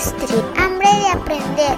Street. Hambre de aprender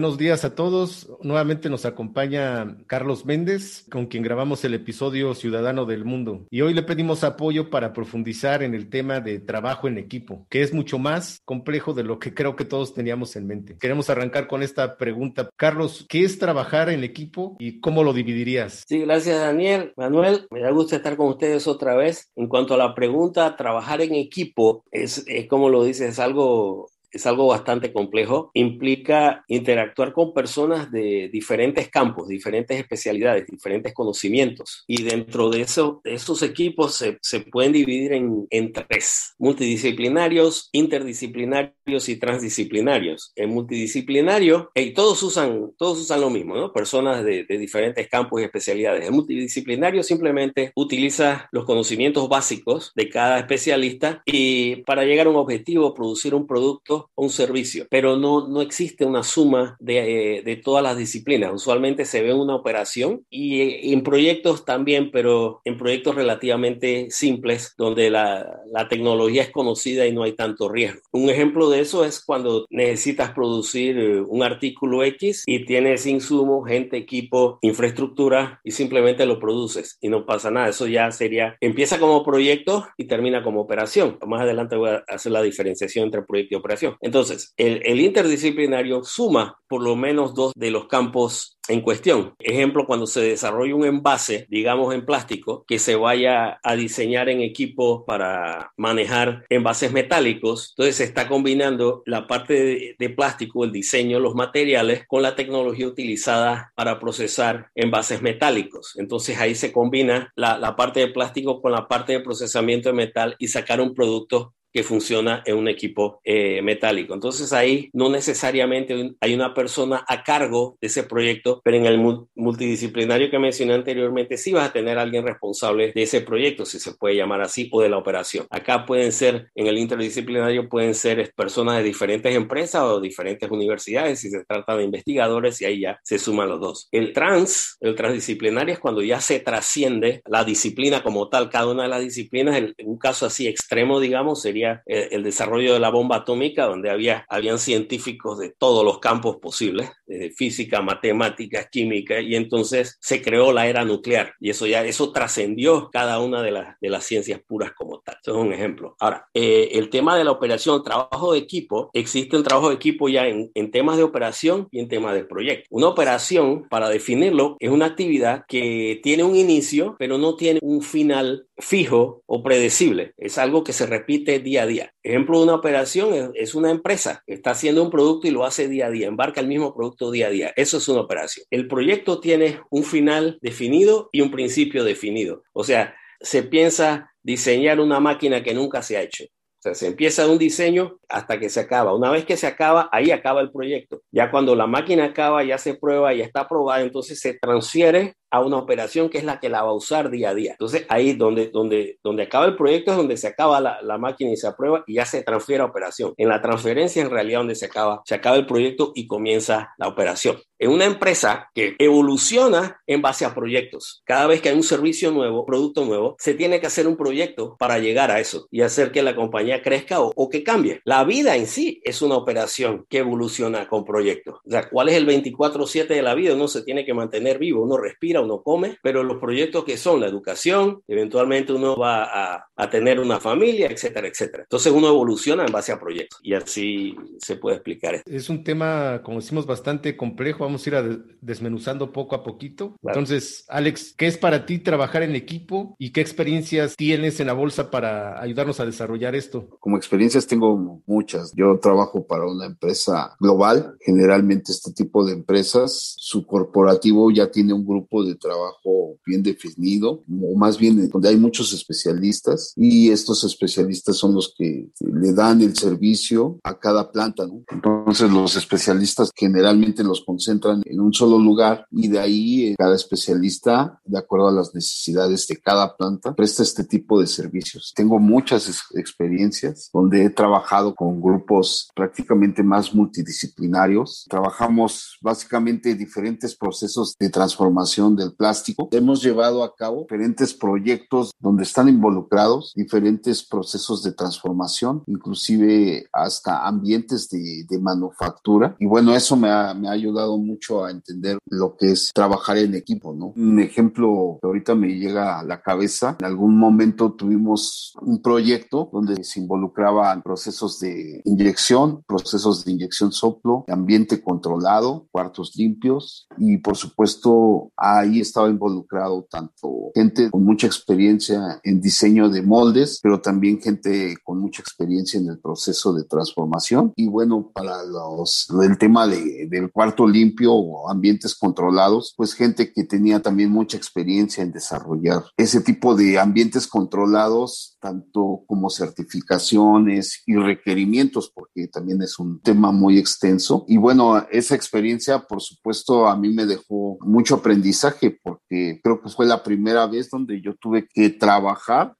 Buenos días a todos. Nuevamente nos acompaña Carlos Méndez, con quien grabamos el episodio Ciudadano del Mundo. Y hoy le pedimos apoyo para profundizar en el tema de trabajo en equipo, que es mucho más complejo de lo que creo que todos teníamos en mente. Queremos arrancar con esta pregunta. Carlos, ¿qué es trabajar en equipo y cómo lo dividirías? Sí, gracias Daniel. Manuel, me da gusto estar con ustedes otra vez. En cuanto a la pregunta, trabajar en equipo es, es como lo dices, es algo es algo bastante complejo. Implica interactuar con personas de diferentes campos, diferentes especialidades, diferentes conocimientos. Y dentro de, eso, esos equipos se, pueden dividir en, tres, multidisciplinarios, interdisciplinarios y transdisciplinarios. En multidisciplinario, y todos, usan, todos usan lo mismo, ¿no? Personas de, de diferentes campos y especialidades. En multidisciplinario simplemente utiliza los conocimientos básicos de cada especialista y para llegar a un objetivo, producir un producto un servicio, pero no, no existe una suma de, eh, de todas las disciplinas. Usualmente se ve una operación y, y, en proyectos también, pero en proyectos relativamente simples donde la, la tecnología es conocida y no hay tanto riesgo. Un ejemplo de eso es cuando necesitas producir eh, un artículo X y tienes insumos, gente, equipo, infraestructura y simplemente lo produces y no pasa nada. Eso ya sería, empieza como proyecto y termina como operación. Más adelante voy a hacer la diferenciación entre proyecto y operación. Entonces, el, interdisciplinario suma por lo menos dos de los campos en cuestión. Ejemplo, cuando se desarrolla un envase, digamos en plástico, que se vaya a diseñar en equipo para manejar envases metálicos, entonces se está combinando la parte de, plástico, el diseño, los materiales, con la tecnología utilizada para procesar envases metálicos. Entonces ahí se combina la parte de plástico con la parte de procesamiento de metal y sacar un producto que funciona en un equipo eh, metálico. Entonces ahí no necesariamente hay una persona a cargo de ese proyecto, pero en el multidisciplinario que mencioné anteriormente sí vas a tener alguien responsable de ese proyecto, si se puede llamar así, o de la operación. Acá pueden ser, en el interdisciplinario pueden ser personas de diferentes empresas o diferentes universidades, si se trata de investigadores, y ahí ya se suman los dos. El trans, el transdisciplinario es cuando ya se trasciende la disciplina como tal, cada una de las disciplinas, en un caso así extremo, digamos, sería el desarrollo de la bomba atómica, donde había, habían científicos de todos los campos posibles, de física, matemáticas, química, y entonces se creó la era nuclear, y eso ya, eso trascendió cada una de, las de las ciencias puras como tal. Eso es un ejemplo. Ahora, eh, el tema de la operación, trabajo de equipo, existe un trabajo de equipo ya en, en temas de operación y en temas de proyecto. Una operación, para definirlo, es una actividad que tiene un inicio, pero no tiene un final fijo o predecible. Es algo que se repite día a día. Ejemplo de una operación es, una empresa que está haciendo un producto y lo hace día a día, embarca el mismo producto día a día. Eso es una operación. El proyecto tiene un final definido y un principio definido. O sea, se piensa diseñar una máquina que nunca se ha hecho. O sea, se empieza un diseño hasta que se acaba. Una vez que se acaba, ahí acaba el proyecto. Ya cuando la máquina acaba, ya se prueba, ya está aprobada, entonces se transfiere a una operación que es la que la va a usar día a día. Entonces ahí donde, donde, donde acaba el proyecto es donde se acaba la, la, máquina y se aprueba y ya se transfiere a operación. En la transferencia en realidad donde se acaba, se acaba el proyecto y comienza la operación. En una empresa que evoluciona en base a proyectos. Cada vez que hay un servicio nuevo, producto nuevo, se tiene que hacer un proyecto para llegar a eso y hacer que la compañía crezca o, o que cambie. La vida en sí es una operación que evoluciona con proyectos. O sea, ¿cuál es el 24/7 de la vida? Uno se tiene que mantener vivo, uno respira uno come, pero los proyectos que son la educación, eventualmente uno va a, a, tener una familia, etcétera, etcétera. Entonces uno evoluciona en base a proyectos y así se puede explicar esto. Es un tema, como decimos, bastante complejo. Vamos a ir a desmenuzando poco a poquito. Claro. Entonces, Alex, ¿qué es para ti trabajar en equipo y qué experiencias tienes en la bolsa para ayudarnos a desarrollar esto? Como experiencias tengo muchas. Yo trabajo para una empresa global. Generalmente este tipo de empresas, su corporativo ya tiene un grupo de de trabajo bien definido, o más bien donde hay muchos especialistas y estos especialistas son los que le dan el servicio a cada planta. ¿no? Entonces los especialistas generalmente los concentran en un solo lugar y de ahí eh, cada especialista, de acuerdo a las necesidades de cada planta, presta este tipo de servicios. Tengo muchas experiencias donde he trabajado con grupos prácticamente más multidisciplinarios. Trabajamos básicamente diferentes procesos de transformación del plástico. Hemos llevado a cabo diferentes proyectos donde están involucrados diferentes procesos de transformación, inclusive hasta ambientes de, de manufactura. Y bueno, eso me ha, me ha ayudado mucho a entender lo que es trabajar en equipo, ¿no? Un ejemplo que ahorita me llega a la cabeza, en algún momento tuvimos un proyecto donde se involucraban procesos de inyección, procesos de inyección soplo, ambiente controlado, cuartos limpios y por supuesto ahí estaba involucrado tanto gente con mucha experiencia en diseño de moldes, pero también gente con mucha experiencia en el proceso de transformación y bueno, para los el tema de, del cuarto limpio o ambientes controlados, pues gente que tenía también mucha experiencia en desarrollar ese tipo de ambientes controlados, tanto como certificaciones y requerimientos, porque también es un tema muy extenso. Y bueno, esa experiencia, por supuesto, a mí me dejó mucho aprendizaje, porque creo que fue la primera vez donde yo tuve que trabajar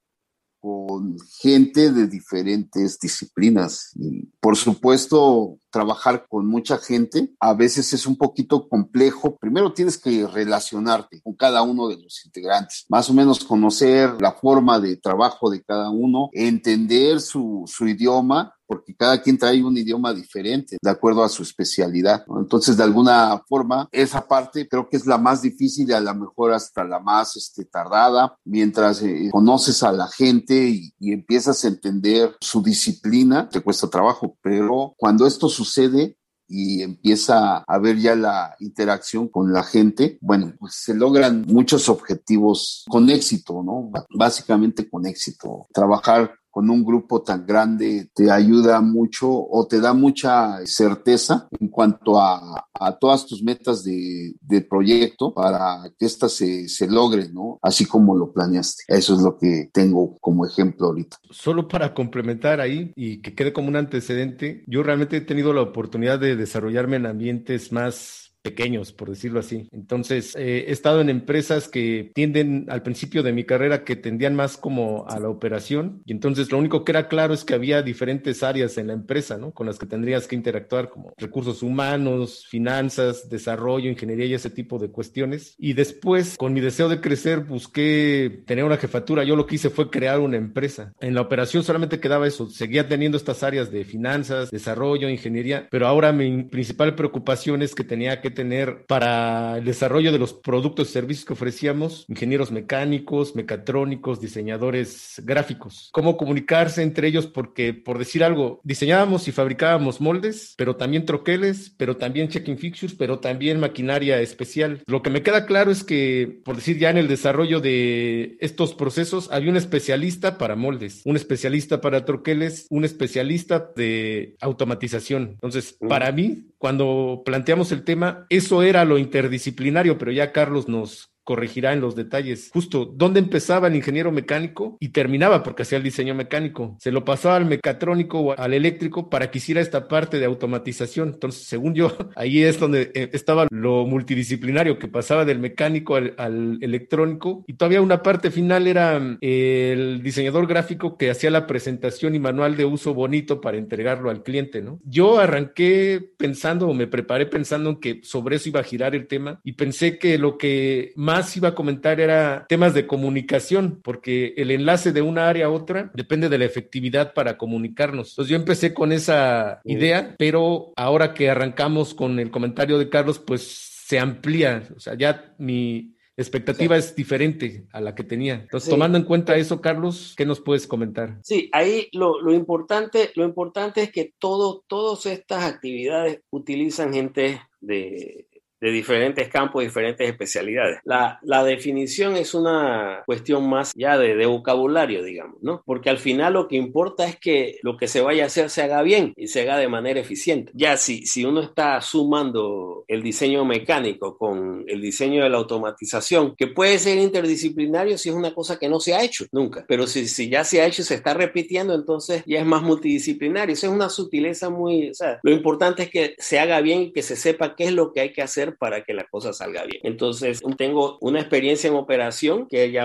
con gente de diferentes disciplinas. Y por supuesto, trabajar con mucha gente a veces es un poquito complejo. Primero tienes que relacionarte con cada uno de los integrantes, más o menos conocer la forma de trabajo de cada uno, entender su, su idioma porque cada quien trae un idioma diferente de acuerdo a su especialidad. ¿no? Entonces, de alguna forma, esa parte creo que es la más difícil y a lo mejor hasta la más este, tardada, mientras eh, conoces a la gente y, y, empiezas a entender su disciplina, te cuesta trabajo, pero cuando esto sucede, y empieza a ver ya la interacción con la gente, bueno, pues se logran muchos objetivos con éxito, ¿no? Básicamente con éxito. Trabajar con un grupo tan grande te ayuda mucho o te da mucha certeza en cuanto a, todas tus metas de, de, proyecto para que éstas se, se logren, ¿no? Así como lo planeaste. Eso es lo que tengo como ejemplo ahorita. Solo para complementar ahí y que quede como un antecedente, yo realmente he tenido la oportunidad de desarrollarme en ambientes más pequeños, por decirlo así. Entonces, eh, he estado en empresas que tienden al principio de mi carrera que tendían más como a la operación y entonces lo único que era claro es que había diferentes áreas en la empresa, ¿no? Con las que tendrías que interactuar como recursos humanos, finanzas, desarrollo, ingeniería y ese tipo de cuestiones. Y después, con mi deseo de crecer, busqué tener una jefatura. Yo lo que hice fue crear una empresa. En la operación solamente quedaba eso. Seguía teniendo estas áreas de finanzas, desarrollo, ingeniería, pero ahora mi principal preocupación es que tenía que tener para el desarrollo de los productos y servicios que ofrecíamos, ingenieros mecánicos, mecatrónicos, diseñadores gráficos. Cómo comunicarse entre ellos, porque por decir algo, diseñábamos y fabricábamos moldes, pero también troqueles, pero también check-in fixtures, pero también maquinaria especial. Lo que me queda claro es que, por decir ya en el desarrollo de estos procesos, había un especialista para moldes, un especialista para troqueles, un especialista de automatización. Entonces, para mí, cuando planteamos el tema, eso era lo interdisciplinario, pero ya Carlos nos corregirá en los detalles. Justo dónde empezaba el ingeniero mecánico y terminaba porque hacía el diseño mecánico. Se lo pasaba al mecatrónico o al eléctrico para que hiciera esta parte de automatización. Entonces, según yo, ahí es donde eh, estaba lo multidisciplinario que pasaba del mecánico al, al electrónico y todavía una parte final era eh, el diseñador gráfico que hacía la presentación y manual de uso bonito para entregarlo al cliente, ¿no? Yo arranqué pensando o me preparé pensando en que sobre eso iba a girar el tema y pensé que lo que más iba a comentar era temas de comunicación, porque el enlace de una área a otra depende de la efectividad para comunicarnos. Entonces yo empecé con esa idea, pero ahora que arrancamos con el comentario de Carlos, pues se amplía, o sea, ya mi expectativa sí. es diferente a la que tenía. Entonces, sí. tomando en cuenta eso, Carlos, ¿qué nos puedes comentar? Sí, ahí lo, lo, importante, lo importante es que todo, todas estas actividades utilizan gente de, de diferentes campos, diferentes especialidades. La, la, definición es una cuestión más ya de, de, vocabulario, digamos, ¿no? Porque al final lo que importa es que lo que se vaya a hacer se haga bien y se haga de manera eficiente. Ya si, si uno está sumando el diseño mecánico con el diseño de la automatización, que puede ser interdisciplinario si es una cosa que no se ha hecho nunca, pero si, si ya se ha hecho y se está repitiendo, entonces ya es más multidisciplinario. Eso es una sutileza muy, o sea, lo importante es que se haga bien y que se sepa qué es lo que hay que hacer para que la cosa salga bien. Entonces, tengo una experiencia en operación que ya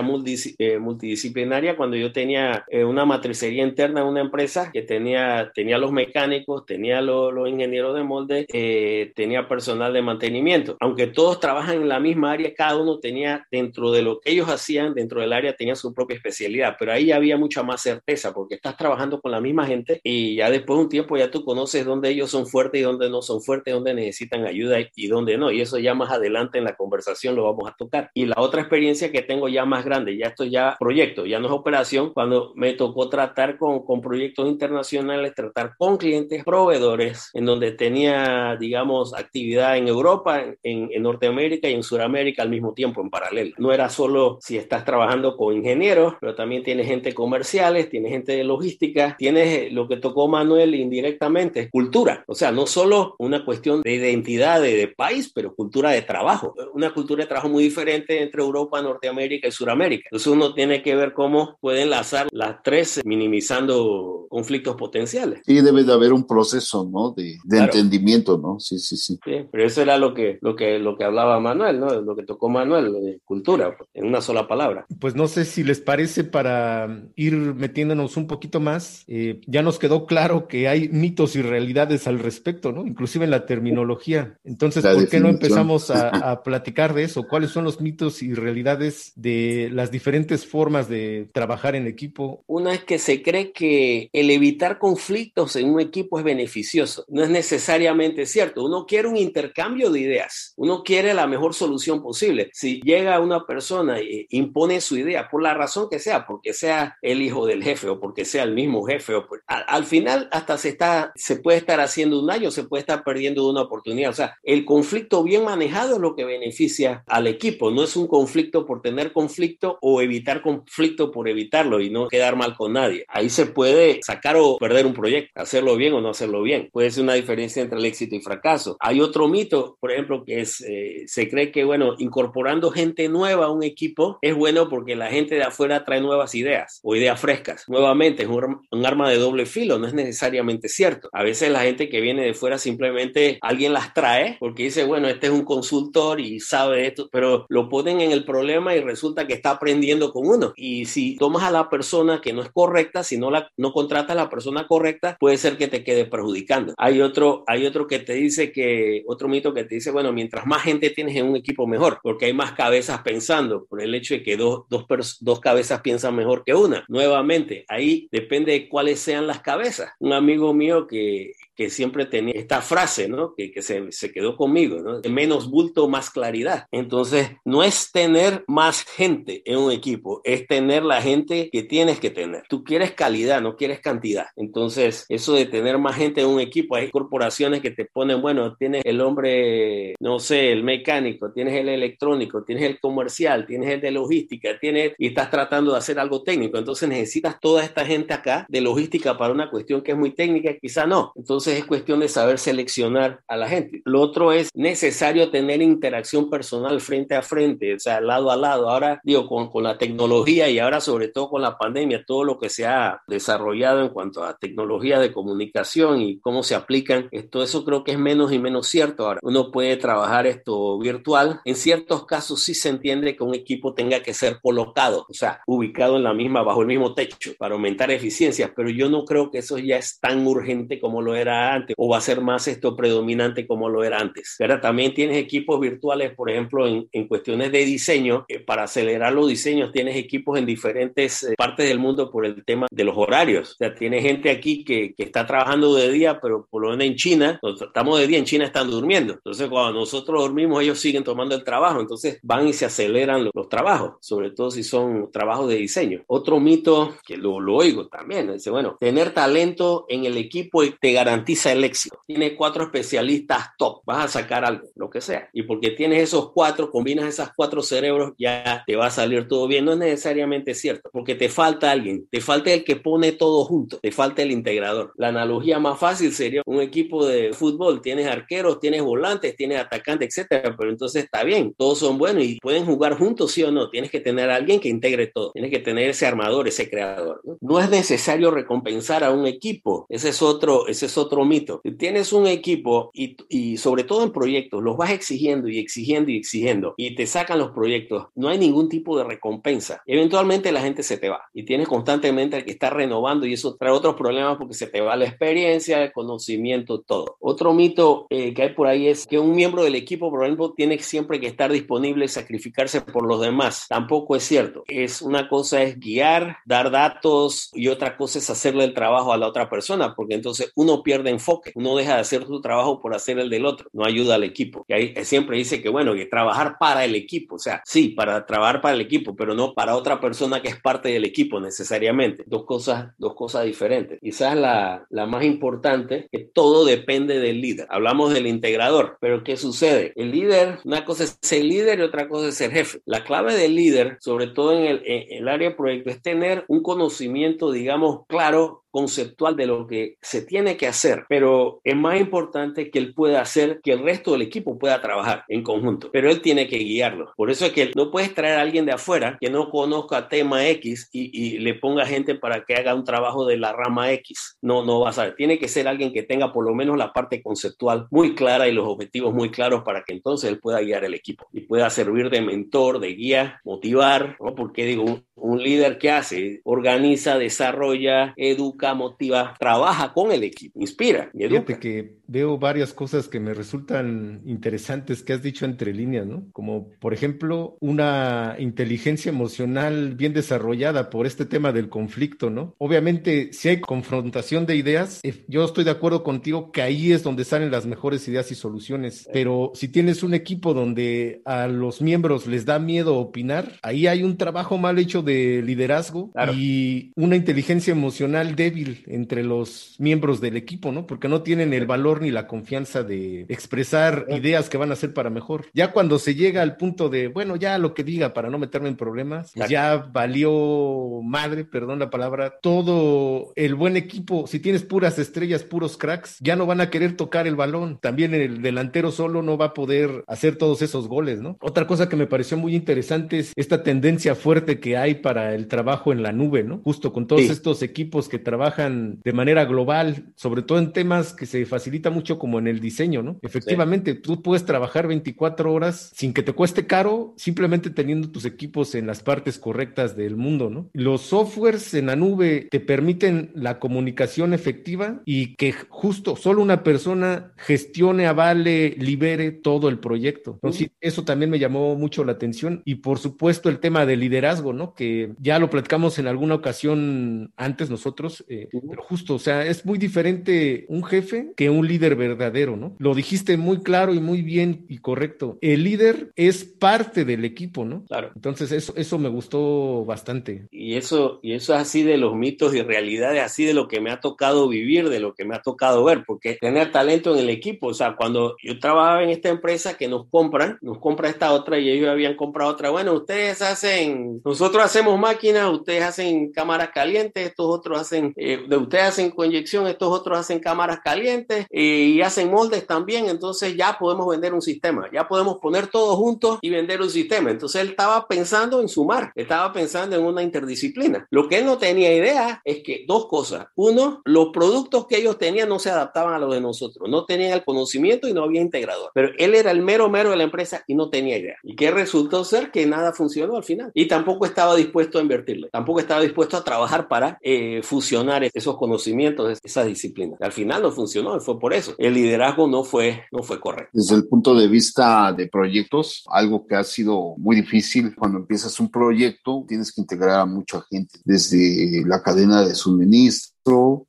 eh, multidisciplinaria cuando yo tenía eh, una matricería interna en una empresa que tenía, tenía los mecánicos, tenía los, ingenieros de molde, eh, tenía personal de mantenimiento. Aunque todos trabajan en la misma área, cada uno tenía dentro de lo que ellos hacían, dentro del área, tenía su propia especialidad, pero ahí había mucha más certeza porque estás trabajando con la misma gente y ya después de un tiempo ya tú conoces dónde ellos son fuertes y dónde no son fuertes, dónde necesitan ayuda y dónde no. Eso ya más adelante en la conversación lo vamos a tocar. Y la otra experiencia que tengo ya más grande, ya esto ya proyecto, ya no es operación, cuando me tocó tratar con, con proyectos internacionales, tratar con clientes, proveedores, en donde tenía, digamos, actividad en Europa, en, en Norteamérica y en Sudamérica al mismo tiempo, en paralelo. No era solo si estás trabajando con ingenieros, pero también tienes gente comerciales, tienes gente de logística, tienes lo que tocó Manuel indirectamente, cultura. O sea, no solo una cuestión de identidad de, de país, pero cultura de trabajo. Una cultura de trabajo muy diferente entre Europa, Norteamérica y Sudamérica. Entonces uno tiene que ver cómo puede enlazar las tres minimizando conflictos potenciales. Y debe de haber un proceso, ¿no? De, de entendimiento, ¿no? Sí, sí, sí, sí. pero eso era lo que, lo que, lo que hablaba Manuel, ¿no? Lo que tocó Manuel, de cultura, en una sola palabra. Pues no sé si les parece para ir metiéndonos un poquito más, eh, ya nos quedó claro que hay mitos y realidades al respecto, ¿no? Inclusive en la terminología. Entonces, ¿por qué no empezamos a, a platicar de eso? ¿Cuáles son los mitos y realidades de las diferentes formas de trabajar en equipo? Una es que se cree que el evitar conflictos en un equipo es beneficioso. No es necesariamente cierto. Uno quiere un intercambio de ideas. Uno quiere la mejor solución posible. Si llega una persona e impone su idea, por la razón que sea, porque sea el hijo del jefe o porque sea el mismo jefe, o al, final hasta se, está, se puede estar haciendo un daño, se puede estar perdiendo una oportunidad. O sea, el conflicto bien manejado es lo que beneficia al equipo. No es un conflicto por tener conflicto o evitar conflicto por evitarlo y no quedar mal con nadie. Ahí se puede sacar o perder un proyecto, hacerlo bien o no hacerlo bien. Puede ser una diferencia entre el éxito y fracaso. Hay otro mito, por ejemplo, que es, eh, se cree que, bueno, incorporando gente nueva a un equipo es bueno porque la gente de afuera trae nuevas ideas o ideas frescas. Nuevamente, es un, un arma de doble filo, no es necesariamente cierto. A veces la gente que viene de fuera simplemente alguien las trae porque dice, bueno, este es un consultor y sabe esto, pero lo ponen en el problema y resulta que está aprendiendo con uno. Y si tomas a la persona que no es correcta, si no la no contratas a la persona correcta, puede ser que te quede perjudicando. Hay otro, hay otro que te dice que, otro mito que te dice, bueno, mientras más gente tienes en un equipo mejor, porque hay más cabezas pensando, por el hecho de que dos, dos, dos cabezas piensan mejor que una. Nuevamente, ahí depende de cuáles sean las cabezas. Un amigo mío que que siempre tenía esta frase, ¿no? Que, que se, se, quedó conmigo, ¿no? Menos bulto, más claridad. Entonces, no es tener más gente en un equipo, es tener la gente que tienes que tener. Tú quieres calidad, no quieres cantidad. Entonces, eso de tener más gente en un equipo, hay corporaciones que te ponen, bueno, tienes el hombre, no sé, el mecánico, tienes el electrónico, tienes el comercial, tienes el de logística, tienes, y estás tratando de hacer algo técnico. Entonces, necesitas toda esta gente acá de logística para una cuestión que es muy técnica, quizá no. Entonces, es cuestión de saber seleccionar a la gente. Lo otro es necesario tener interacción personal frente a frente, o sea, lado a lado. Ahora, digo, con, con la tecnología y ahora sobre todo con la pandemia, todo lo que se ha desarrollado en cuanto a tecnología de comunicación y cómo se aplican, todo eso creo que es menos y menos cierto ahora. Uno puede trabajar esto virtual. En ciertos casos sí se entiende que un equipo tenga que ser colocado, o sea, ubicado en la misma, bajo el mismo techo para aumentar eficiencias, pero yo no creo que eso ya es tan urgente como lo era antes o va a ser más esto predominante como lo era antes. Ahora también tienes equipos virtuales, por ejemplo, en, en cuestiones de diseño, eh, para acelerar los diseños tienes equipos en diferentes eh, partes del mundo por el tema de los horarios. O sea, tiene gente aquí que, que está trabajando de día, pero por lo menos en China, estamos de día, en China están durmiendo. Entonces, cuando nosotros dormimos, ellos siguen tomando el trabajo. Entonces, van y se aceleran los, los trabajos, sobre todo si son trabajos de diseño. Otro mito que lo, lo oigo también, dice, bueno, tener talento en el equipo te garantiza garantiza el éxito. Tiene cuatro especialistas top, vas a sacar algo, lo que sea. Y porque tienes esos cuatro, combinas esas cuatro cerebros, ya te va a salir todo bien. No es necesariamente cierto, porque te falta alguien, te falta el que pone todo junto, te falta el integrador. La analogía más fácil sería un equipo de fútbol, tienes arqueros, tienes volantes, tienes atacantes, etcétera, pero entonces está bien, todos son buenos y pueden jugar juntos, sí o no. Tienes que tener alguien que integre todo, tienes que tener ese armador, ese creador. No, no es necesario recompensar a un equipo, ese es otro, ese es otro otro mito. Tienes un equipo y, y sobre todo en proyectos, los vas exigiendo y exigiendo y exigiendo y te sacan los proyectos, no hay ningún tipo de recompensa. Eventualmente la gente se te va y tienes constantemente que estar renovando y eso trae otros problemas porque se te va la experiencia, el conocimiento, todo. Otro mito eh, que hay por ahí es que un miembro del equipo, por ejemplo, tiene siempre que estar disponible y sacrificarse por los demás. Tampoco es cierto. Es una cosa es guiar, dar datos y otra cosa es hacerle el trabajo a la otra persona, porque entonces uno pierde enfoque, uno deja de hacer su trabajo por hacer el del otro, no ayuda al equipo. Siempre dice que bueno, que trabajar para el equipo, o sea, sí, para trabajar para el equipo, pero no para otra persona que es parte del equipo necesariamente. Dos cosas, dos cosas diferentes. Quizás la, la más importante, que todo depende del líder. Hablamos del integrador, pero ¿qué sucede? El líder, una cosa es ser líder y otra cosa es ser jefe. La clave del líder, sobre todo en el, en el área de proyecto, es tener un conocimiento, digamos, claro conceptual de lo que se tiene que hacer, pero es más importante que él pueda hacer que el resto del equipo pueda trabajar en conjunto, pero él tiene que guiarlo. Por eso es que no puedes traer a alguien de afuera que no conozca tema X y, y le ponga gente para que haga un trabajo de la rama X. No, no va a saber. Tiene que ser alguien que tenga por lo menos la parte conceptual muy clara y los objetivos muy claros para que entonces él pueda guiar el equipo y pueda servir de mentor, de guía, motivar, ¿no? Porque digo, un, líder que hace, organiza, desarrolla, educa, motiva, trabaja con el equipo, inspira y educa. Fíjate que veo varias cosas que me resultan interesantes que has dicho entre líneas, ¿no? Como por ejemplo una inteligencia emocional bien desarrollada por este tema del conflicto, ¿no? Obviamente si hay confrontación de ideas, eh, yo estoy de acuerdo contigo que ahí es donde salen las mejores ideas y soluciones, pero si tienes un equipo donde a los miembros les da miedo opinar, ahí hay un trabajo mal hecho de liderazgo Claro. y una inteligencia emocional débil entre los miembros del equipo, ¿no? Porque no tienen el valor ni la confianza de expresar ideas que van a ser para mejor. Ya cuando se llega al punto de, bueno, ya lo que diga para no meterme en problemas, ya valió madre, perdón la palabra, todo el buen equipo, si tienes puras estrellas, puros cracks, ya no van a querer tocar el balón. También el delantero solo no va a poder hacer todos esos goles, ¿no? Otra cosa que me pareció muy interesante es esta tendencia fuerte que hay para el trabajo en la nube, ¿no? Justo con todos Sí. estos equipos que trabajan de manera global, sobre todo en temas que se facilita mucho como en el diseño, ¿no? Efectivamente, tú puedes trabajar 24 horas sin que te cueste caro, simplemente teniendo tus equipos en las partes correctas del mundo, ¿no? Los softwares en la nube te permiten la comunicación efectiva y que justo solo una persona gestione, avale, libere todo el proyecto. Entonces, sí, eso también me llamó mucho la atención y por supuesto el tema de liderazgo, ¿no? Que ya lo platicamos en alguna ocasión antes nosotros, eh, pero justo, o sea, es muy diferente un jefe que un líder verdadero, ¿no? Lo dijiste muy claro y muy bien y correcto. El líder es parte del equipo, ¿no? Claro. Entonces eso, eso me gustó bastante. Y eso, y eso es así de los mitos y realidades, así de lo que me ha tocado vivir, de lo que me ha tocado ver, porque tener talento en el equipo, o sea, cuando yo trabajaba en esta empresa que nos compran, nos compra esta otra y ellos habían comprado otra, bueno, ustedes hacen, nosotros hacemos máquinas, ustedes hacen cámaras calientes, estos otros hacen, eh, de ustedes hacen coinyección, estos otros hacen cámaras calientes eh, y hacen moldes también, entonces ya podemos vender un sistema, ya podemos poner todo juntos y vender un sistema. Entonces él estaba pensando en sumar, estaba pensando en una interdisciplina. Lo que él no tenía idea es que dos cosas. Uno, los productos que ellos tenían no se adaptaban a los de nosotros, no tenían el conocimiento y no había integrador. Pero él era el mero mero de la empresa y no tenía idea. ¿Y qué resultó ser? Que nada funcionó al final. Y tampoco estaba dispuesto a invertirle, tampoco estaba dispuesto a trabajar para eh, fusionar esos conocimientos, esas disciplinas. Al final no funcionó fue por eso. El liderazgo no fue, no fue correcto. Desde el punto de vista de proyectos, algo que ha sido muy difícil cuando empiezas un proyecto, tienes que integrar a mucha gente, desde la cadena de suministro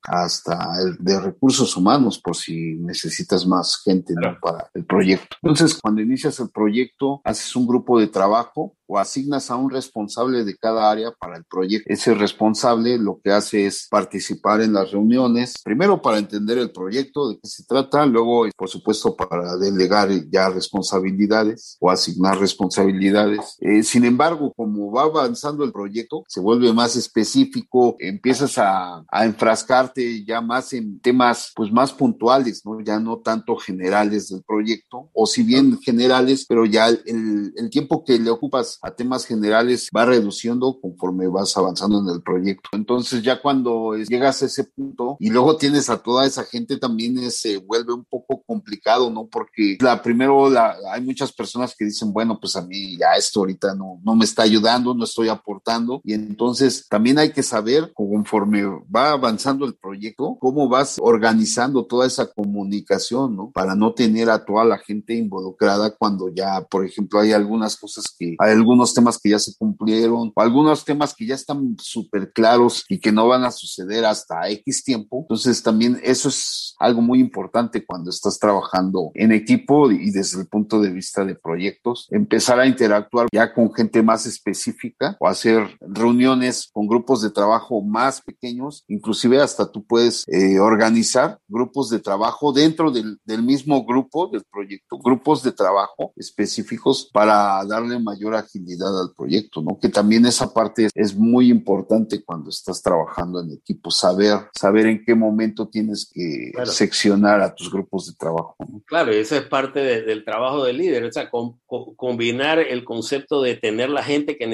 hasta el de recursos humanos, por si necesitas más gente para el proyecto. Entonces, cuando inicias el proyecto, haces un grupo de trabajo o asignas a un responsable de cada área para el proyecto. Ese responsable lo que hace es participar en las reuniones, primero para entender el proyecto, de qué se trata, luego, por supuesto, para delegar ya responsabilidades o asignar responsabilidades. Eh, sin embargo, como va avanzando el proyecto, se vuelve más específico, empiezas a, a, enfrascarte ya más en temas pues más puntuales, ¿no? Ya no tanto generales del proyecto, o si bien generales, pero ya el, el tiempo que le ocupas a temas generales va reduciendo conforme vas avanzando en el proyecto. Entonces ya cuando llegas a ese punto y luego tienes a toda esa gente también se vuelve un poco complicado, ¿no? Porque la primero la, hay muchas personas que dicen, bueno, pues a mí ya esto ahorita no, no me está ayudando, no estoy aportando y entonces también hay que saber conforme va avanzando el proyecto, cómo vas organizando toda esa comunicación, ¿no? Para no tener a toda la gente involucrada cuando ya, por ejemplo, hay algunas cosas que, hay algunos temas que ya se cumplieron o algunos temas que ya están súper claros y que no van a suceder hasta X tiempo. Entonces también eso es algo muy importante cuando estás trabajando en equipo y desde el punto de vista de proyectos, empezar a interactuar ya con gente más específica o hacer reuniones con grupos de trabajo más pequeños, inclusive hasta tú puedes eh, organizar grupos de trabajo dentro del, del mismo grupo del proyecto, grupos de trabajo específicos para darle mayor agilidad al proyecto, ¿no? Que también esa parte es muy importante cuando estás trabajando en equipo, saber, saber en qué momento tienes que seccionar a tus grupos de trabajo. Claro, y eso es parte del trabajo del líder, o sea, combinar el concepto de tener la gente que,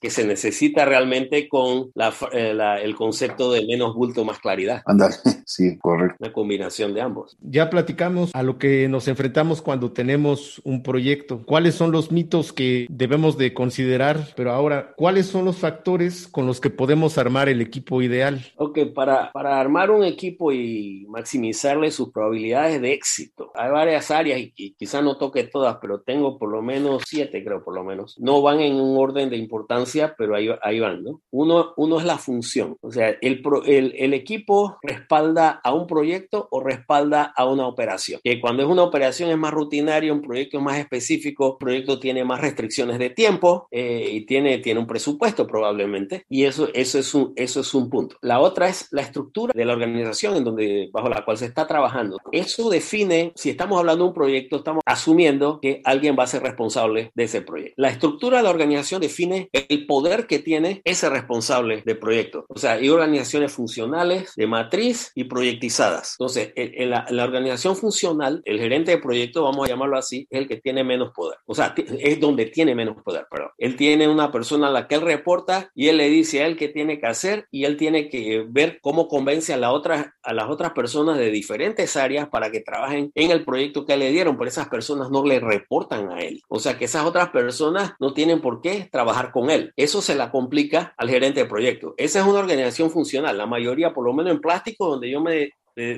que se necesita realmente con eh, el concepto de menos bulto, más claridad. Andale, sí, correcto. Una combinación de ambos. Ya platicamos a lo que nos enfrentamos cuando tenemos un proyecto. ¿Cuáles son los mitos que debemos de considerar? Pero ahora, ¿cuáles son los factores con los que podemos armar el equipo ideal? Ok, para, para armar un equipo y maximizarle sus probabilidades de éxito, hay varias áreas y, quizás no toque todas, pero tengo por lo menos siete, creo por lo menos. No van en un orden de importancia, pero ahí, ahí van, ¿no? Uno, uno es la función, o sea, el, el, el equipo respalda a un proyecto o respalda a una operación. Que cuando es una operación es más rutinaria, un proyecto es más específico, el proyecto tiene más restricciones de tiempo eh, y tiene, tiene un presupuesto probablemente, y eso, eso, es un, eso es un punto. La otra es la estructura de la organización en donde, bajo la cual se está trabajando. Eso define, si estamos hablando de un proyecto, estamos asumiendo que alguien va a ser responsable de ese proyecto. La estructura de la organización define el poder que tiene ese responsable de proyecto. O sea, hay organizaciones funcionales, de matriz y proyectizadas. Entonces, en la, la organización funcional, el gerente de proyecto, vamos a llamarlo así, es el que tiene menos poder. O sea, es donde tiene menos poder, perdón. Él tiene una persona a la que él reporta y él le dice a él qué tiene que hacer y él tiene que ver cómo convence a, la otra, a las otras personas de diferentes áreas para que trabajen en el proyecto que le dieron, pero esas personas no le reportan a él. O sea que esas otras personas no tienen por qué trabajar con él. Eso se la complica al gerente de proyecto. Esa es una organización funcional. La mayoría, por lo menos en plástico, donde yo me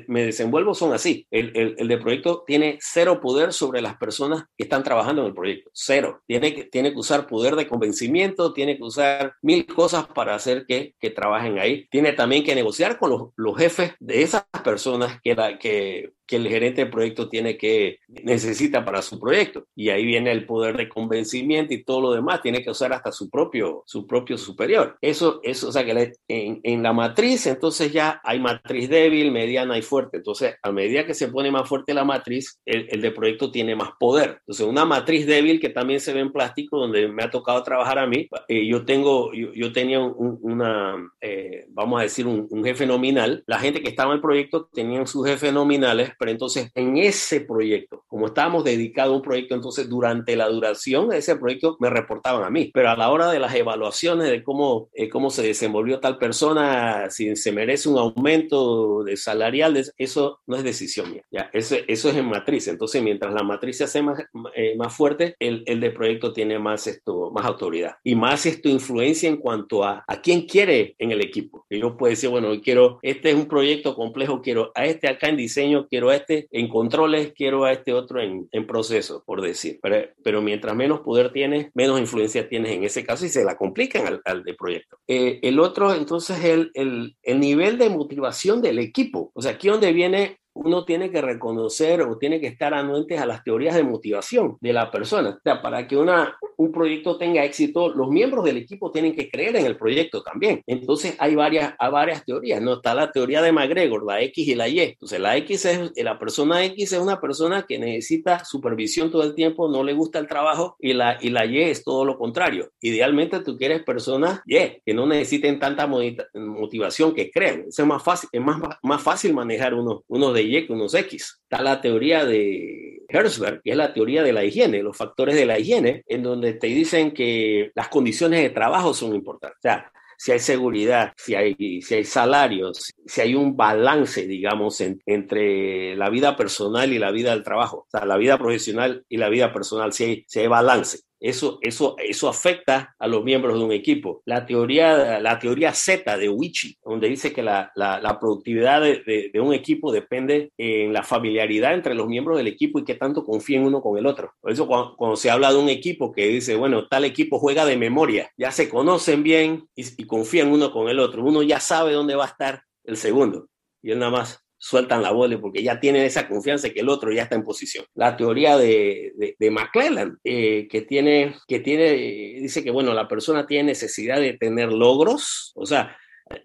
me desenvuelvo son así. El, el, el, de proyecto tiene cero poder sobre las personas que están trabajando en el proyecto. Cero. Tiene que, tiene que usar poder de convencimiento, tiene que usar mil cosas para hacer que, que trabajen ahí. Tiene también que negociar con los, los jefes de esas personas que, la, que, que el gerente de proyecto tiene que necesita para su proyecto. Y ahí viene el poder de convencimiento y todo lo demás tiene que usar hasta su propio su propio superior. Eso eso o sea que en, en, la matriz entonces ya hay matriz débil mediana y fuerte. Entonces a medida que se pone más fuerte la matriz el, de proyecto tiene más poder. Entonces una matriz débil que también se ve en plástico donde me ha tocado trabajar a mí eh, yo tengo yo, yo tenía un, una eh, vamos a decir un jefe nominal. La gente que estaba en el proyecto tenían sus jefes nominales pero entonces en ese proyecto, como estábamos dedicados a un proyecto, entonces durante la duración de ese proyecto me reportaban a mí, pero a la hora de las evaluaciones de cómo, eh, cómo se desenvolvió tal persona, si se merece un aumento de salarial, eso no es decisión mía, ¿ya? Eso, eso es en matriz, entonces mientras la matriz se hace más, eh, más fuerte, el, el de proyecto tiene más, esto, más autoridad y más esto influencia en cuanto a, a quién quiere en el equipo. Yo puedo decir, bueno, quiero, este es un proyecto complejo, quiero a este acá en diseño, quiero a este en controles, quiero a este otro en, en proceso, por decir. Pero, pero, mientras menos poder tienes, menos influencia tienes en ese caso y se la complican al, al proyecto. Eh, el otro, entonces, el, el, el, nivel de motivación del equipo. O sea, aquí donde viene uno tiene que reconocer o tiene que estar anuentes a las teorías de motivación de la persona. O sea, para que una, un proyecto tenga éxito, los miembros del equipo tienen que creer en el proyecto también. Entonces hay varias, hay varias teorías, ¿no? Está la teoría de McGregor, la X y la Y. Entonces la X es, la persona X es una persona que necesita supervisión todo el tiempo, no le gusta el trabajo y la, y la Y es todo lo contrario. Idealmente tú quieres personas Y, que no necesiten tanta motivación, que crean. es más fácil, es más, más fácil manejar unos, unos de Y que unos X. Está la teoría de Herzberg, que es la teoría de la higiene, los factores de la higiene, en donde te dicen que las condiciones de trabajo son importantes. O sea, si hay seguridad, si hay, si hay salarios, si hay un balance, digamos, entre la vida personal y la vida del trabajo, o sea, la vida profesional y la vida personal, si hay, si hay balance. Eso, eso, eso afecta a los miembros de un equipo. La teoría, la teoría Z de Wichi, donde dice que la, la, productividad de, de, un equipo depende en la familiaridad entre los miembros del equipo y qué tanto confíen uno con el otro. Por eso cuando, se habla de un equipo que dice, bueno, tal equipo juega de memoria, ya se conocen bien y, y confían uuno con el otro, uno ya sabe dónde va a estar el segundo. Y él nada más sueltan la bola porque ya tienen esa confianza que el otro ya está en posición. La teoría de, de, de McClellan, eh, que tiene, que tiene, dice que, bueno, la persona tiene necesidad de tener logros, o sea,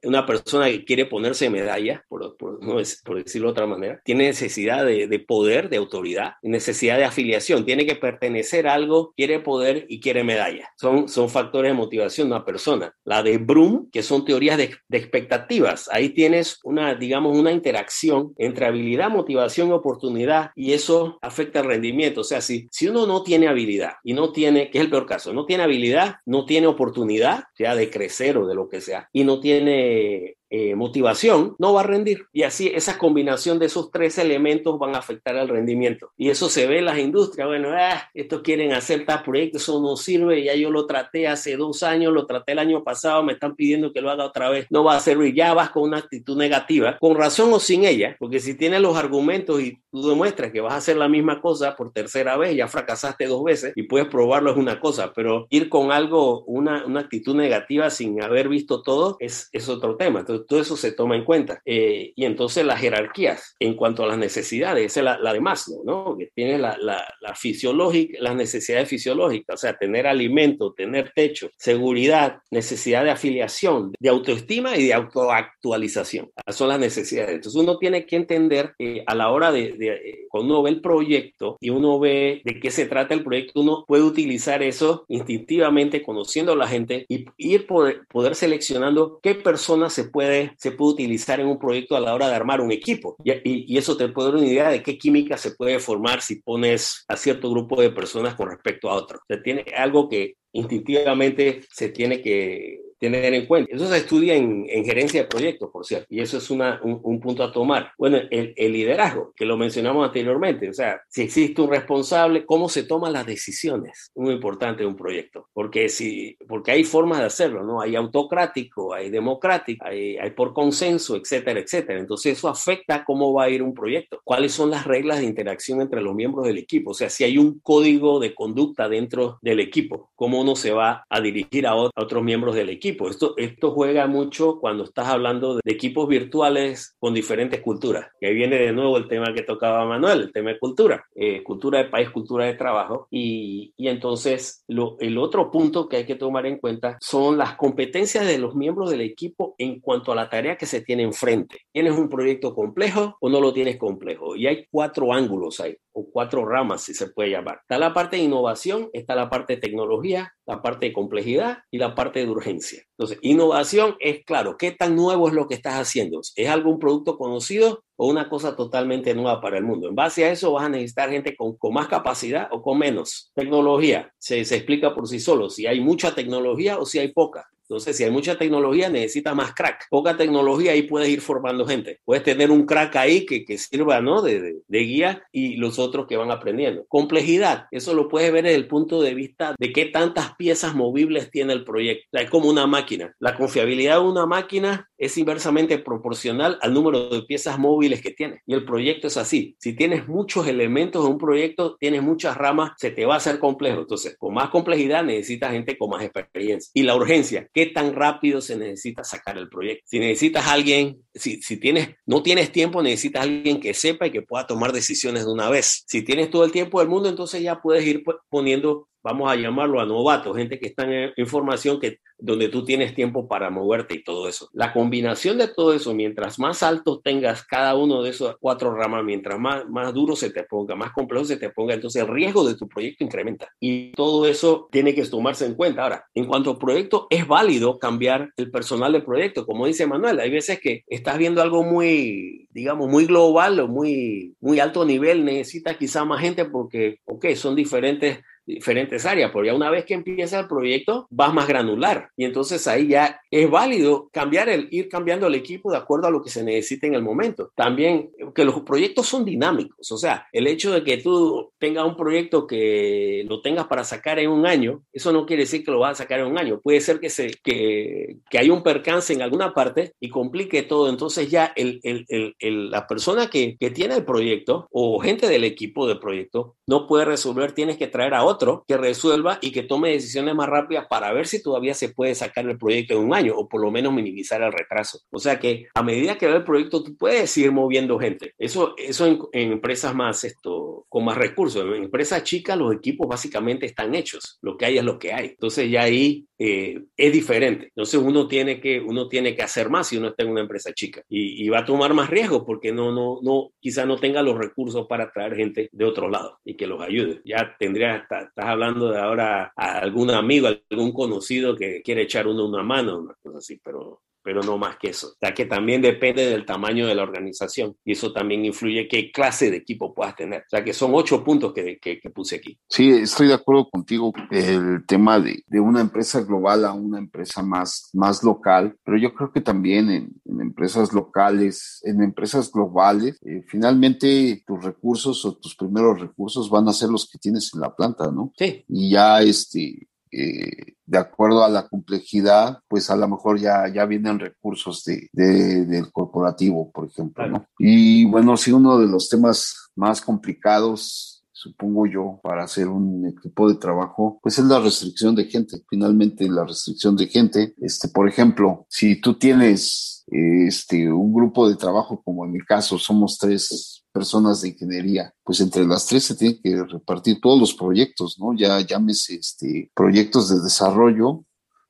una persona que quiere ponerse medalla, por, no decirlo de otra manera, tiene necesidad de, de, poder, de autoridad, necesidad de afiliación, tiene que pertenecer a algo, quiere poder y quiere medalla. Son, son factores de motivación de una persona. La de Broom, que son teorías de, de expectativas. Ahí tienes una, digamos, una interacción entre habilidad, motivación y oportunidad y eso afecta el rendimiento. O sea, si, si uno no tiene habilidad y no tiene, que es el peor caso, no tiene habilidad, no tiene oportunidad, sea de crecer o de lo que sea, y no tiene de eh, motivación, no va a rendir. Y así esa combinación de esos tres elementos van a afectar al rendimiento. Y eso se ve en las industrias. Bueno, ah, estos quieren hacer tal proyecto, eso no sirve, ya yo lo traté hace dos años, lo traté el año pasado, me están pidiendo que lo haga otra vez, no va a servir. Ya vas con una actitud negativa, con razón o sin ella, porque si tienes los argumentos y tú demuestras que vas a hacer la misma cosa por tercera vez, ya fracasaste dos veces y puedes probarlo es una cosa, pero ir con algo, una, una actitud negativa sin haber visto todo es, es otro tema. Entonces, todo eso se toma en cuenta. Eh, y entonces las jerarquías en cuanto a las necesidades, es la, la de Maslow, ¿no? Que tiene la, la, la fisiológica, las necesidades fisiológicas, o sea, tener alimento, tener techo, seguridad, necesidad de afiliación, de autoestima y de autoactualización. Esas son las necesidades. Entonces uno tiene que entender eh, a la hora de, de eh, cuando uno ve el proyecto y uno ve de qué se trata el proyecto, uno puede utilizar eso instintivamente, conociendo a la gente y ir poder, poder seleccionando qué personas se puede, se puede utilizar en un proyecto a la hora de armar un equipo. Y, eso te puede dar una idea de qué química se puede formar si pones a cierto grupo de personas con respecto a otro. O tiene algo que instintivamente se tiene que tener en cuenta. Eso se estudia en, en gerencia de proyectos, por cierto, y eso es una, un, un, punto a tomar. Bueno, el, el, liderazgo, que lo mencionamos anteriormente, o sea, si existe un responsable, cómo se toman las decisiones, muy importante un proyecto, porque, si, porque hay formas de hacerlo, ¿no? Hay autocrático, hay democrático, hay, hay por consenso, etcétera, etcétera. Entonces eso afecta cómo va a ir un proyecto, cuáles son las reglas de interacción entre los miembros del equipo, o sea, si hay un código de conducta dentro del equipo, cómo uno se va a dirigir a, a otros miembros del equipo equipo. Esto, esto juega mucho cuando estás hablando de equipos virtuales con diferentes culturas. Ahí viene de nuevo el tema que tocaba Manuel, el tema de cultura. Eh, cultura de país, cultura de trabajo. Y, y entonces lo, el otro punto que hay que tomar en cuenta son las competencias de los miembros del equipo en cuanto a la tarea que se tiene enfrente. ¿Tienes un proyecto complejo o no lo tienes complejo? Y hay cuatro ángulos ahí, o cuatro ramas, si se puede llamar. Está la parte de innovación, está la parte de tecnología, la parte de complejidad y la parte de urgencia. Entonces, innovación es claro, ¿qué tan nuevo es lo que estás haciendo? ¿Es algún producto conocido o una cosa totalmente nueva para el mundo? En base a eso vas a necesitar gente con, con más capacidad o con menos. Tecnología, se, se explica por sí solo, si hay mucha tecnología o si hay poca. Entonces, si hay mucha tecnología, necesitas más crack. Poca tecnología, ahí puedes ir formando gente. Puedes tener un crack ahí que, que sirva ¿no? de, de, guía y los otros que van aprendiendo. Complejidad, eso lo puedes ver desde el punto de vista de qué tantas piezas movibles tiene el proyecto. Es como una máquina. La confiabilidad de una máquina es inversamente proporcional al número de piezas móviles que tiene. Y el proyecto es así. Si tienes muchos elementos en un proyecto, tienes muchas ramas, se te va a hacer complejo. Entonces, con más complejidad necesitas gente con más experiencia. Y la urgencia, qué tan rápido se necesita sacar el proyecto. Si necesitas alguien si, si tienes, no tienes tiempo, necesitas alguien que sepa y que pueda tomar decisiones de una vez. Si tienes todo el tiempo del mundo, entonces ya puedes ir poniendo vamos a llamarlo a novatos, gente que está en información que, donde tú tienes tiempo para moverte y todo eso. La combinación de todo eso, mientras más alto tengas cada uno de esos cuatro ramas, mientras más, más duro se te ponga, más complejo se te ponga, entonces el riesgo de tu proyecto incrementa. Y todo eso tiene que tomarse en cuenta. Ahora, en cuanto al proyecto, es válido cambiar el personal del proyecto. Como dice Manuel, hay veces que estás viendo algo muy, digamos, muy global o muy, muy alto nivel, necesitas quizá más gente porque, ok, son diferentes diferentes áreas, pero ya una vez que empieza el proyecto vas más granular y entonces ahí ya es válido cambiar el ir cambiando el equipo de acuerdo a lo que se necesite en el momento. También que los proyectos son dinámicos, o sea, el hecho de que tú tengas un proyecto que lo tengas para sacar en un año, eso no quiere decir que lo vas a sacar en un año. Puede ser que se que, que haya un percance en alguna parte y complique todo, entonces ya el, el, el, la persona que, que tiene el proyecto o gente del equipo de proyecto no puede resolver, tienes que traer a otro que resuelva y que tome decisiones más rápidas para ver si todavía se puede sacar el proyecto en un año o por lo menos minimizar el retraso. O sea que a medida que va el proyecto, tú puedes ir moviendo gente. Eso, eso en, empresas más, esto, con más recursos. En empresas chicas, los equipos básicamente están hechos. Lo que hay es lo que hay. Entonces ya ahí eh, es diferente. Entonces uno tiene, que, uno tiene que hacer más si uno está en una empresa chica y, va a tomar más riesgo porque no, no, no, quizá no tenga los recursos para traer gente de otro lado y que los ayude. Ya tendría, estás hablando de ahora a algún amigo, algún conocido que quiere echar uno una mano, una cosa así, pero pero no más que eso. O sea, que también depende del tamaño de la organización y eso también influye qué clase de equipo puedas tener. O sea, que son ocho puntos que, que, puse aquí. Sí, estoy de acuerdo contigo. El tema de, de, una empresa global a una empresa más, más local, pero yo creo que también en, en empresas locales, en empresas globales, eh, finalmente tus recursos o tus primeros recursos van a ser los que tienes en la planta, ¿no? Sí. Y ya este, eh, de acuerdo a la complejidad, pues a lo mejor ya, ya vienen recursos de, del corporativo, por ejemplo, ¿no? Y bueno, sí, uno de los temas más complicados, supongo yo, para hacer un equipo de trabajo, pues es la restricción de gente. Finalmente, la restricción de gente, este, por ejemplo, si tú tienes este, un grupo de trabajo, como en mi caso, somos tres personas de ingeniería, pues entre las tres se tienen que repartir todos los proyectos, ¿no? Ya llámese este, proyectos de desarrollo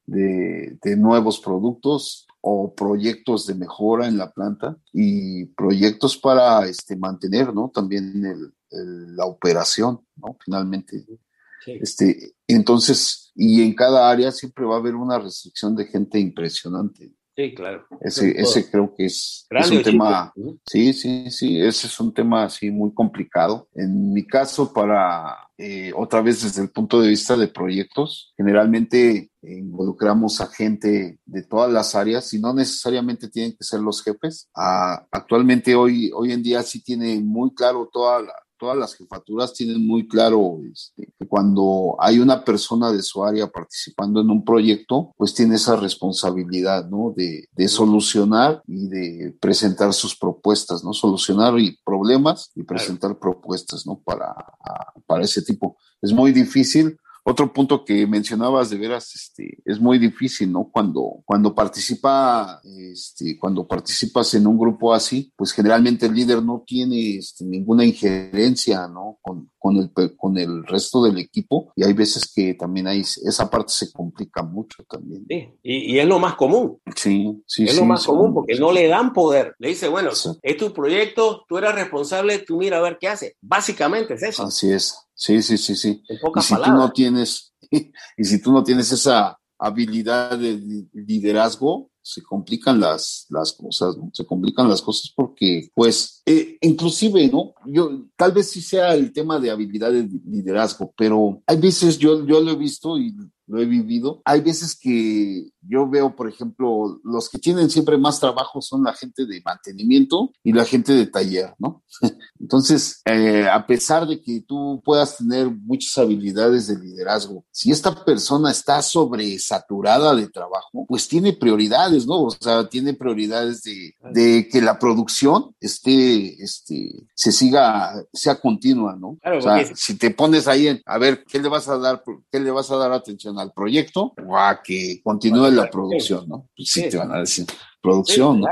de, nuevos productos o proyectos de mejora en la planta y proyectos para este, mantener, ¿no? También el, la operación, ¿no? Finalmente. Este, entonces, y en cada área siempre va a haber una restricción de gente impresionante. Sí, claro. Ese, ese creo que es, es un tema, sí, sí, sí, ese es un tema así muy complicado. En mi caso, para, eh, otra vez desde el punto de vista de proyectos, generalmente involucramos a gente de todas las áreas y no necesariamente tienen que ser los jefes. Ah, actualmente hoy, hoy en día sí tiene muy claro toda la, todas las jefaturas tienen muy claro este, que cuando hay una persona de su área participando en un proyecto, pues tiene esa responsabilidad, ¿no? De, de solucionar y de presentar sus propuestas, ¿no? Solucionar y problemas y presentar propuestas, ¿no? Para, para ese tipo. Es muy difícil otro punto que mencionabas de veras, este, es muy difícil, ¿no? Cuando, cuando participa, este, cuando participas en un grupo así, pues generalmente el líder no tiene este, ninguna injerencia, ¿no? Con, con, el, con el resto del equipo y hay veces que también hay, esa parte se complica mucho también. Sí, y, y es lo más común. Sí, sí, Es lo más común porque no le dan poder. Le dice, bueno, es tu proyecto, tú eres responsable, tú mira a ver qué hace. Básicamente es eso. Así es. Sí, sí, sí, sí. En pocas y si tú no tienes, y si tú no tienes esa habilidad de liderazgo, se complican las, las cosas, ¿no? Se complican las cosas porque, pues, eh, inclusive, ¿no? Yo, tal vez sí sea el tema de habilidad de liderazgo, pero hay veces, yo, yo lo he visto y lo he vivido. Hay veces que yo veo, por ejemplo, los que tienen siempre más trabajo son la gente de mantenimiento y la gente de taller, ¿no? Entonces, eh, a pesar de que tú puedas tener muchas habilidades de liderazgo, si esta persona está sobresaturada de trabajo, pues tiene prioridades, ¿no? O sea, tiene prioridades de, de que la producción esté, este, se siga, sea continua, ¿no? Claro, o sea, si te pones ahí a ver, ¿qué le vas a dar, qué le vas a dar atención? Al proyecto o a que continúe la producción, ¿no? Pues sí, te van a decir producción.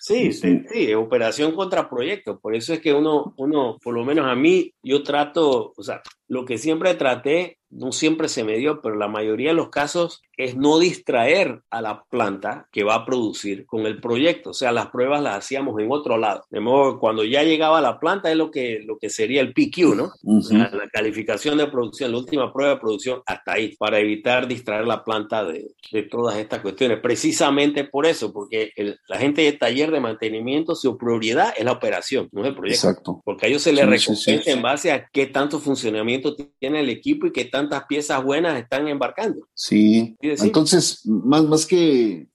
Sí, sí, sí, operación contra proyecto. Por eso es que uno, uno, por lo menos a mí, yo trato, o sea, lo que siempre traté, no siempre se me dio, pero la mayoría de los casos es no distraer a la planta que va a producir con el proyecto. O sea, las pruebas las hacíamos en otro lado. De modo que cuando ya llegaba a la planta es lo que, lo que sería el PQ, ¿no? la, calificación de producción, la última prueba de producción, hasta ahí, para evitar distraer la planta de, de todas estas cuestiones. Precisamente por eso, porque la gente de taller de mantenimiento, su prioridad es la operación, no es el proyecto. Exacto. Porque a ellos se les recompensa en base a qué tanto funcionamiento tiene el equipo y qué tantas piezas buenas están embarcando. Sí. Entonces, más, más, que,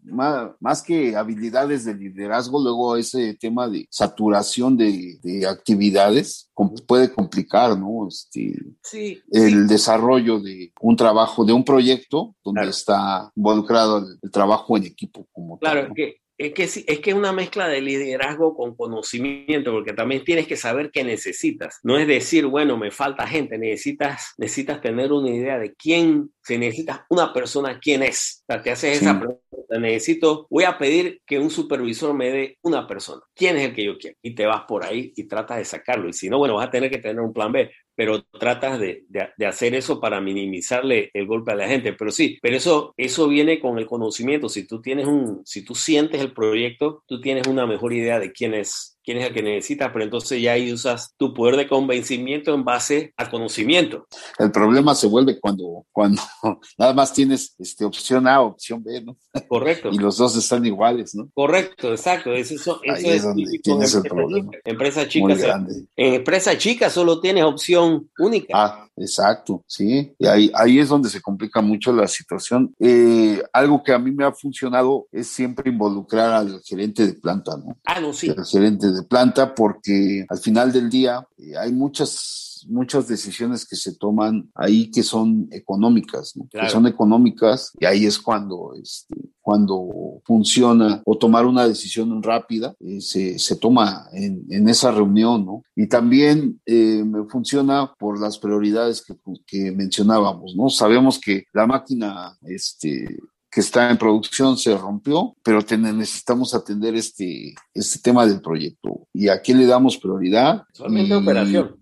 más, que habilidades de liderazgo, luego ese tema de saturación de, actividades puede complicar, ¿no? Este, sí, el desarrollo de un trabajo, de un proyecto donde está involucrado el, trabajo en equipo como Claro, que es que, es que es una mezcla de liderazgo con conocimiento, porque también tienes que saber qué necesitas. No es decir, bueno, me falta gente, necesitas, necesitas tener una idea de quién se necesita una persona, quién es. O sea, te haces esa pregunta, necesito, voy a pedir que un supervisor me dé una persona. ¿Quién es el que yo quiero? Y te vas por ahí y tratas de sacarlo. Y si no, bueno, vas a tener que tener un plan B pero tratas de, de, hacer eso para minimizarle el golpe a la gente. Pero sí, pero eso, eso viene con el conocimiento. Si tú tienes un, si tú sientes el proyecto, tú tienes una mejor idea de quién es quién es el que necesitas, pero entonces ya ahí usas tu poder de convencimiento en base al conocimiento. El problema se vuelve cuando, cuando nada más tienes este, opción A, opción B, ¿no? Correcto. y los dos están iguales, ¿no? Correcto, exacto. Eso, eso ahí es, donde tienes el problema. Empresa chica. En empresa chica solo tienes opción única. Ah, exacto, sí. Y ahí, ahí es donde se complica mucho la situación. Eh, algo que a mí me ha funcionado es siempre involucrar al gerente de planta, ¿no? Ah, no, sí. El gerente de planta porque al final del día eh, hay muchas muchas decisiones que se toman ahí que son económicas, que son económicas y ahí es cuando, este, cuando funciona o tomar una decisión rápida eh, se, se, toma en, en, esa reunión, ¿no? Y también eh, funciona por las prioridades que, que mencionábamos, ¿no? Sabemos que la máquina, este, que está en producción se rompió, pero necesitamos atender este, este tema del proyecto. ¿Y a qué le damos prioridad? Solamente operación.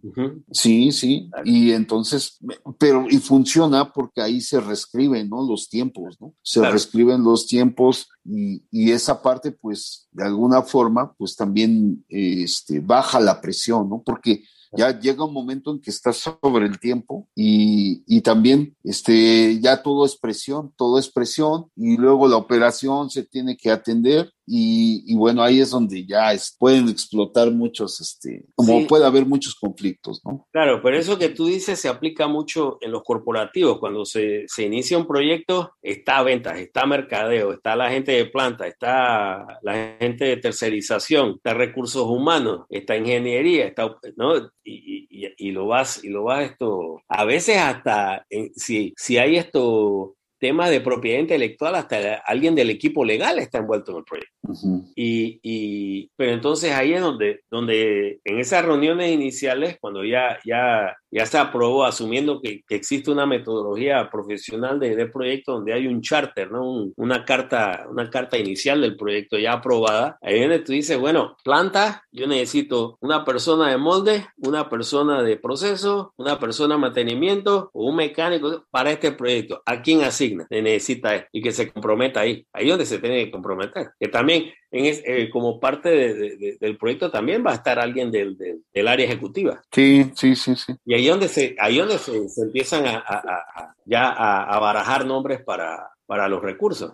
Sí, sí. Y entonces, pero, y funciona porque ahí se reescriben, ¿no? Los tiempos, ¿no? Se reescriben los tiempos y, y, esa parte, pues, de alguna forma, pues también este, baja la presión, ¿no? Porque ya llega un momento en que estás sobre el tiempo y, y, también este, ya todo es presión, todo es presión y luego la operación se tiene que atender y, bueno, ahí es donde ya pueden explotar muchos, este, como puede haber muchos conflictos, ¿no? Claro, pero eso que tú dices se aplica mucho en los corporativos. Cuando se, se inicia un proyecto, está ventas, está mercadeo, está la gente de planta, está la gente de tercerización, está recursos humanos, está ingeniería, está, ¿no? Y, y, y lo vas, y lo vas esto, a veces hasta, si, si hay esto temas de propiedad intelectual, hasta alguien del equipo legal está envuelto en el proyecto. y, y, pero entonces ahí es donde, donde en esas reuniones iniciales, cuando ya, ya ya se aprobó asumiendo que, existe una metodología profesional de, de, proyecto donde hay un charter, ¿no? una, carta, una carta inicial del proyecto ya aprobada. Ahí viene tú dices, bueno, planta, yo necesito una persona de molde, una persona de proceso, una persona de mantenimiento o un mecánico para este proyecto. ¿A quién asigna? Se necesita esto y que se comprometa ahí. Ahí es donde se tiene que comprometer. Que también eh, como parte del proyecto también va a estar alguien del, área ejecutiva. Sí, sí, sí, sí. Y ahí donde se, ahí donde se, empiezan a, ya a, barajar nombres para, para los recursos,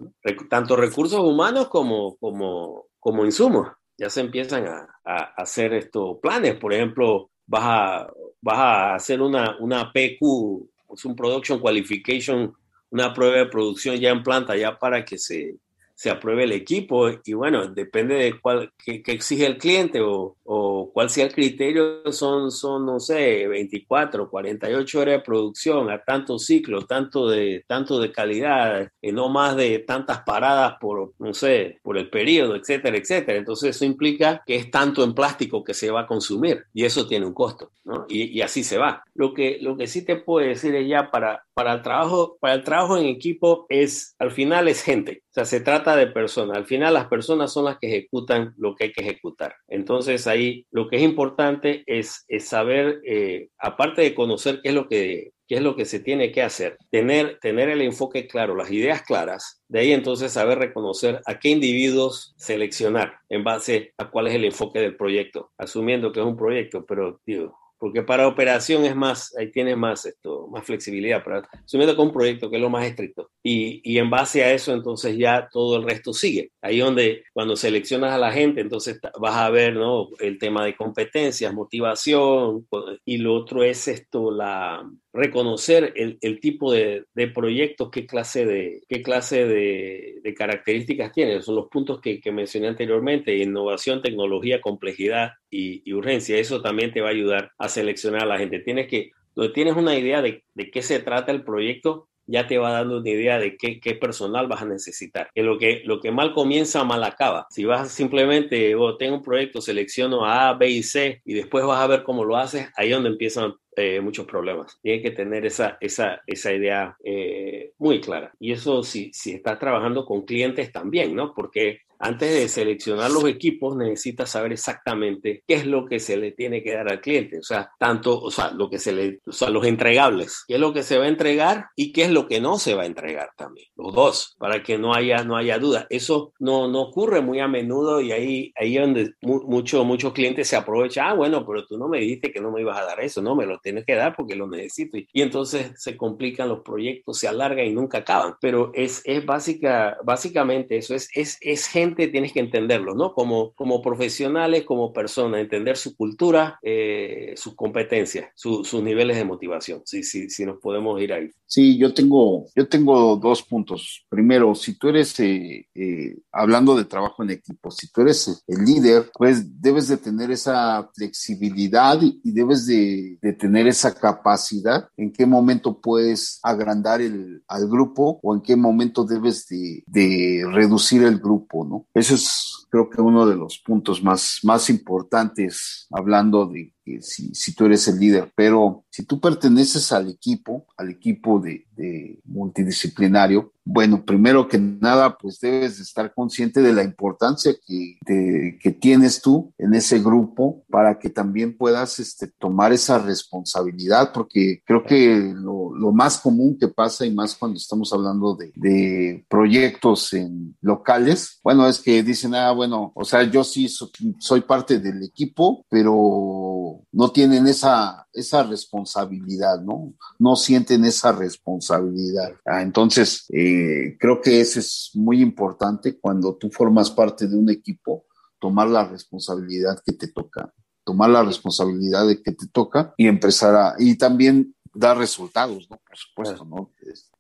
tanto recursos humanos como, como, como insumos. Ya se empiezan a, hacer estos planes. Por ejemplo, vas a, vas a hacer una, una PQ, es un Production Qualification, una prueba de producción ya en planta, ya para que se, se apruebe el equipo y bueno, depende de cuál, qué, exige el cliente o, o cuál sea el criterio, son, son, no sé, 24, 48 horas de producción a tanto ciclo, tanto de, tanto de calidad, y no más de tantas paradas por, no sé, por el periodo, etcétera, etcétera. Entonces eso implica que es tanto en plástico que se va a consumir y eso tiene un costo, ¿no? Y, y así se va. Lo que, lo que sí te puedo decir es ya para, para el trabajo, para el trabajo en equipo es, al final es gente, o sea, se trata de personas, al final las personas son las que ejecutan lo que hay que ejecutar. Entonces ahí lo que es importante es, saber, eh, aparte de conocer qué es lo que qué es lo que se tiene que hacer, tener, tener el enfoque claro, las ideas claras, de ahí entonces saber reconocer a qué individuos seleccionar en base a cuál es el enfoque del proyecto, asumiendo que es un proyecto, pero digo, porque para operación es más, ahí tienes más esto, más flexibilidad, para, asumiendo con un proyecto que es lo más estricto. Y, y, en base a eso, entonces ya todo el resto sigue. Ahí donde cuando seleccionas a la gente, entonces vas a ver, ¿no? El tema de competencias, motivación, y lo otro es esto, la, reconocer el, tipo de, de, proyectos, qué clase de, qué clase de, características tiene. Son los puntos que, mencioné anteriormente, innovación, tecnología, complejidad y, y, urgencia. Eso también te va a ayudar a seleccionar a la gente. Tienes que, tienes una idea de, de qué se trata el proyecto, ya te va dando una idea de qué, qué, personal vas a necesitar. Que lo, que lo que mal comienza, mal acaba. Si vas simplemente, oh, tengo un proyecto, selecciono A, B y C y después vas a ver cómo lo haces, ahí es donde empiezan eh, muchos problemas. Tienes que tener esa, esa, esa idea eh, muy clara. Y eso si, si estás trabajando con clientes también, ¿no? Porque antes de seleccionar los equipos, necesitas saber exactamente qué es lo que se le tiene que dar al cliente. O sea, tanto, o sea, lo que se le, o sea, los entregables, qué es lo que se va a entregar y qué es lo que no se va a entregar también. Los dos, para que no haya, no haya duda. Eso no, no ocurre muy a menudo y ahí, ahí es donde muchos muchos clientes se aprovechan. Ah, bueno, pero tú no me dijiste que no me ibas a dar eso. No, me lo tienes que dar porque lo necesito. Y, y entonces se complican los proyectos, se alargan y nunca acaban. Pero es, es básica, básicamente eso, es, es, es gente tienes que entenderlo, ¿no? Como, como profesionales, como personas, entender su cultura, eh, sus competencias, su, sus niveles de motivación, si, si, si nos podemos ir ahí. Sí, yo tengo, yo tengo dos puntos. Primero, si tú eres, eh, eh, hablando de trabajo en equipo, si tú eres el líder, pues debes de tener esa flexibilidad y, y debes de, de, tener esa capacidad en qué momento puedes agrandar el, al grupo o en qué momento debes de, de reducir el grupo, ¿no? Eso es creo que uno de los puntos más, más importantes hablando de si, si tú eres el líder, pero si tú perteneces al equipo, al equipo de, de multidisciplinario, bueno, primero que nada, pues debes de estar consciente de la importancia que, de, que tienes tú en ese grupo para que también puedas este, tomar esa responsabilidad, porque creo que lo, lo, más común que pasa y más cuando estamos hablando de, de, proyectos en locales, bueno, es que dicen, ah, bueno, o sea, yo sí so, soy parte del equipo, pero no tienen esa, esa responsabilidad, ¿no? No sienten esa responsabilidad. Ah, entonces, eh, eh, creo que eso es muy importante cuando tú formas parte de un equipo, tomar la responsabilidad que te toca, tomar la responsabilidad de que te toca y empezar a, y también dar resultados, ¿no? Por supuesto, ¿no?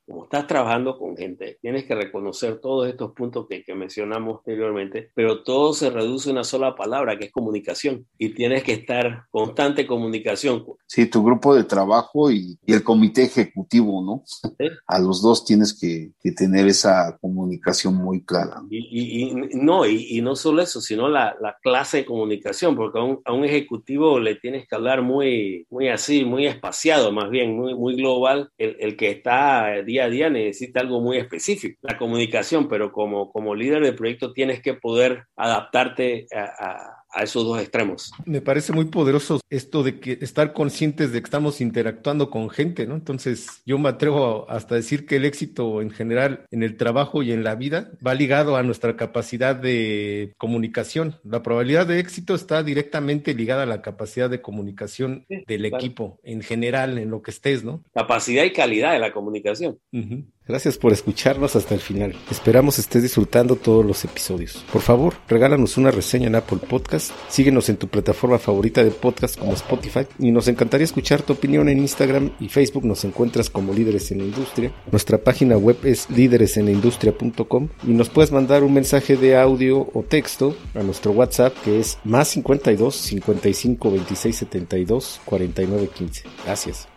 Como estás trabajando con gente, tienes que reconocer todos estos puntos que, que, mencionamos anteriormente, pero todo se reduce a una sola palabra, que es comunicación, y tienes que estar constante comunicación. Sí, tu grupo de trabajo y, y el comité ejecutivo, ¿no? ¿Sí? A los dos tienes que, que tener esa comunicación muy clara. Y, y, y no, y, no solo eso, sino la, la clase de comunicación, porque a un, a un, ejecutivo le tienes que hablar muy, muy así, muy espaciado, más bien, muy, muy global, el, el que está día día a día necesita algo muy específico, la comunicación, pero como, como líder de proyecto tienes que poder adaptarte a, a a esos dos extremos. Me parece muy poderoso esto de que estar conscientes de que estamos interactuando con gente, ¿no? Entonces, yo me atrevo hasta decir que el éxito en general en el trabajo y en la vida va ligado a nuestra capacidad de comunicación. La probabilidad de éxito está directamente ligada a la capacidad de comunicación sí, del claro. equipo en general, en lo que estés, ¿no? Capacidad y calidad de la comunicación. Uh -huh. Gracias por escucharnos hasta el final. Esperamos estés disfrutando todos los episodios. Por favor, regálanos una reseña en Apple Podcast, síguenos en tu plataforma favorita de podcast como Spotify y nos encantaría escuchar tu opinión en Instagram y Facebook. Nos encuentras como Líderes en la Industria. Nuestra página web es líderesenlaindustria.com y nos puedes mandar un mensaje de audio o texto a nuestro WhatsApp que es más 52 55 26 72 49 15. Gracias.